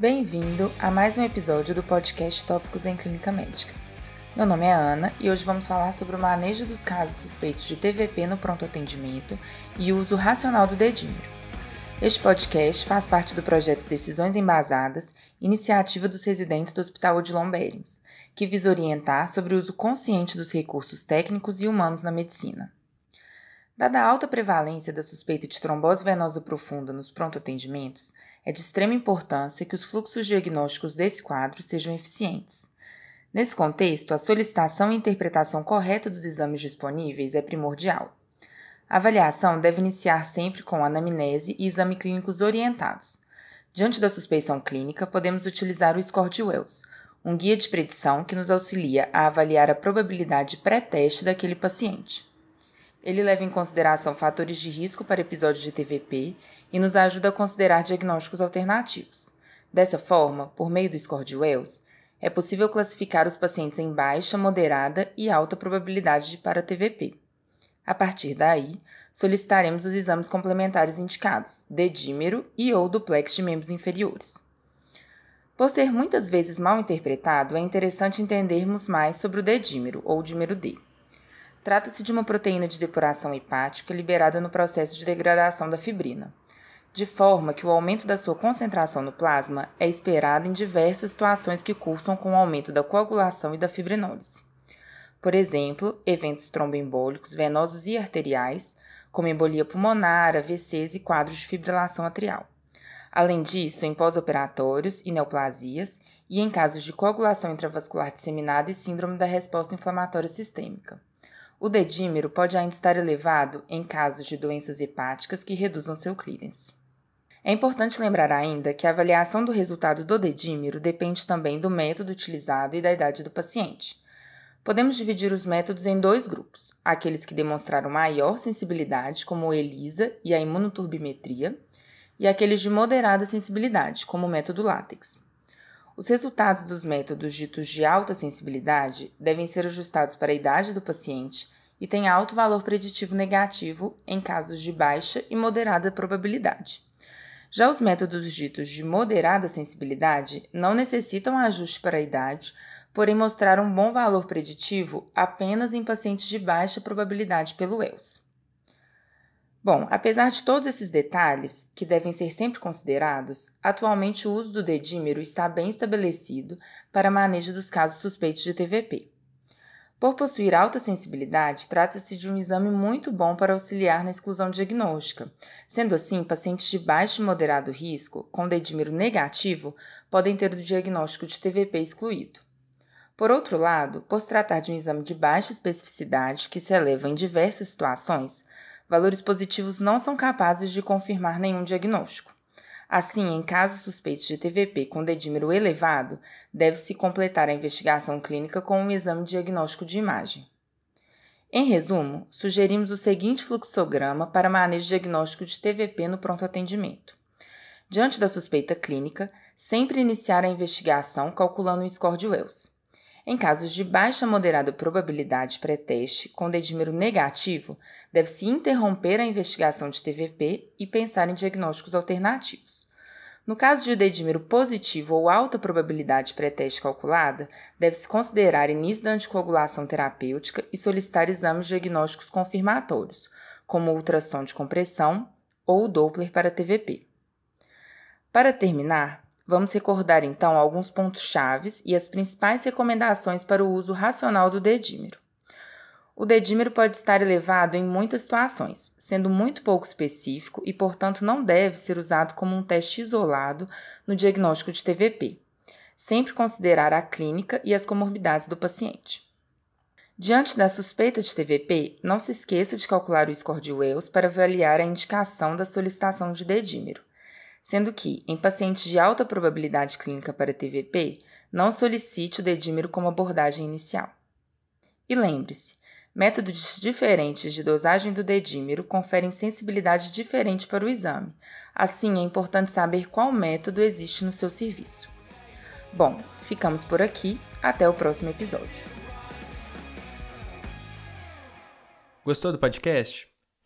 Bem-vindo a mais um episódio do podcast Tópicos em Clínica Médica. Meu nome é Ana e hoje vamos falar sobre o manejo dos casos suspeitos de TVP no pronto atendimento e o uso racional do dedímero. Este podcast faz parte do projeto Decisões Embasadas, iniciativa dos residentes do Hospital Odilon Berens, que visa orientar sobre o uso consciente dos recursos técnicos e humanos na medicina. Dada a alta prevalência da suspeita de trombose venosa profunda nos pronto atendimentos, é de extrema importância que os fluxos diagnósticos desse quadro sejam eficientes. Nesse contexto, a solicitação e interpretação correta dos exames disponíveis é primordial. A avaliação deve iniciar sempre com anamnese e exame clínicos orientados. Diante da suspeição clínica, podemos utilizar o score de Wells, um guia de predição que nos auxilia a avaliar a probabilidade pré-teste daquele paciente. Ele leva em consideração fatores de risco para episódios de TVP e nos ajuda a considerar diagnósticos alternativos. Dessa forma, por meio do score de Wells, é possível classificar os pacientes em baixa, moderada e alta probabilidade para TVP. A partir daí, solicitaremos os exames complementares indicados, dedímero e ou duplex de membros inferiores. Por ser muitas vezes mal interpretado, é interessante entendermos mais sobre o dedímero ou dímero D. Trata-se de uma proteína de depuração hepática liberada no processo de degradação da fibrina, de forma que o aumento da sua concentração no plasma é esperado em diversas situações que cursam com o aumento da coagulação e da fibrinólise. Por exemplo, eventos tromboembólicos venosos e arteriais, como embolia pulmonar, AVCs e quadros de fibrilação atrial. Além disso, em pós-operatórios e neoplasias, e em casos de coagulação intravascular disseminada e síndrome da resposta inflamatória sistêmica. O dedímero pode ainda estar elevado em casos de doenças hepáticas que reduzam seu clearance. É importante lembrar ainda que a avaliação do resultado do dedímero depende também do método utilizado e da idade do paciente. Podemos dividir os métodos em dois grupos: aqueles que demonstraram maior sensibilidade, como o ELISA e a imunoturbimetria, e aqueles de moderada sensibilidade, como o método LATEX. Os resultados dos métodos ditos de alta sensibilidade devem ser ajustados para a idade do paciente e têm alto valor preditivo negativo em casos de baixa e moderada probabilidade. Já os métodos ditos de moderada sensibilidade não necessitam ajuste para a idade, porém mostraram um bom valor preditivo apenas em pacientes de baixa probabilidade pelo ELS. Bom, apesar de todos esses detalhes, que devem ser sempre considerados, atualmente o uso do dedímero está bem estabelecido para manejo dos casos suspeitos de TVP. Por possuir alta sensibilidade, trata-se de um exame muito bom para auxiliar na exclusão diagnóstica. Sendo assim, pacientes de baixo e moderado risco, com dedímero negativo, podem ter o diagnóstico de TVP excluído. Por outro lado, por se tratar de um exame de baixa especificidade que se eleva em diversas situações, valores positivos não são capazes de confirmar nenhum diagnóstico. Assim, em casos suspeitos de TVP com dedímero elevado, deve-se completar a investigação clínica com um exame diagnóstico de imagem. Em resumo, sugerimos o seguinte fluxograma para manejo diagnóstico de TVP no pronto atendimento. Diante da suspeita clínica, sempre iniciar a investigação calculando o score de Wells. Em casos de baixa a moderada probabilidade pré-teste com dedímero negativo, deve-se interromper a investigação de TVP e pensar em diagnósticos alternativos. No caso de dedímero positivo ou alta probabilidade pré-teste calculada, deve-se considerar início da anticoagulação terapêutica e solicitar exames diagnósticos confirmatórios, como ultrassom de compressão ou Doppler para TVP. Para terminar, Vamos recordar então alguns pontos chaves e as principais recomendações para o uso racional do dedímero. O dedímero pode estar elevado em muitas situações, sendo muito pouco específico e, portanto, não deve ser usado como um teste isolado no diagnóstico de TVP. Sempre considerar a clínica e as comorbidades do paciente. Diante da suspeita de TVP, não se esqueça de calcular o score de Wells para avaliar a indicação da solicitação de dedímero sendo que, em pacientes de alta probabilidade clínica para TVP, não solicite o dedímero como abordagem inicial. E lembre-se, métodos diferentes de dosagem do dedímero conferem sensibilidade diferente para o exame. Assim, é importante saber qual método existe no seu serviço. Bom, ficamos por aqui. Até o próximo episódio. Gostou do podcast?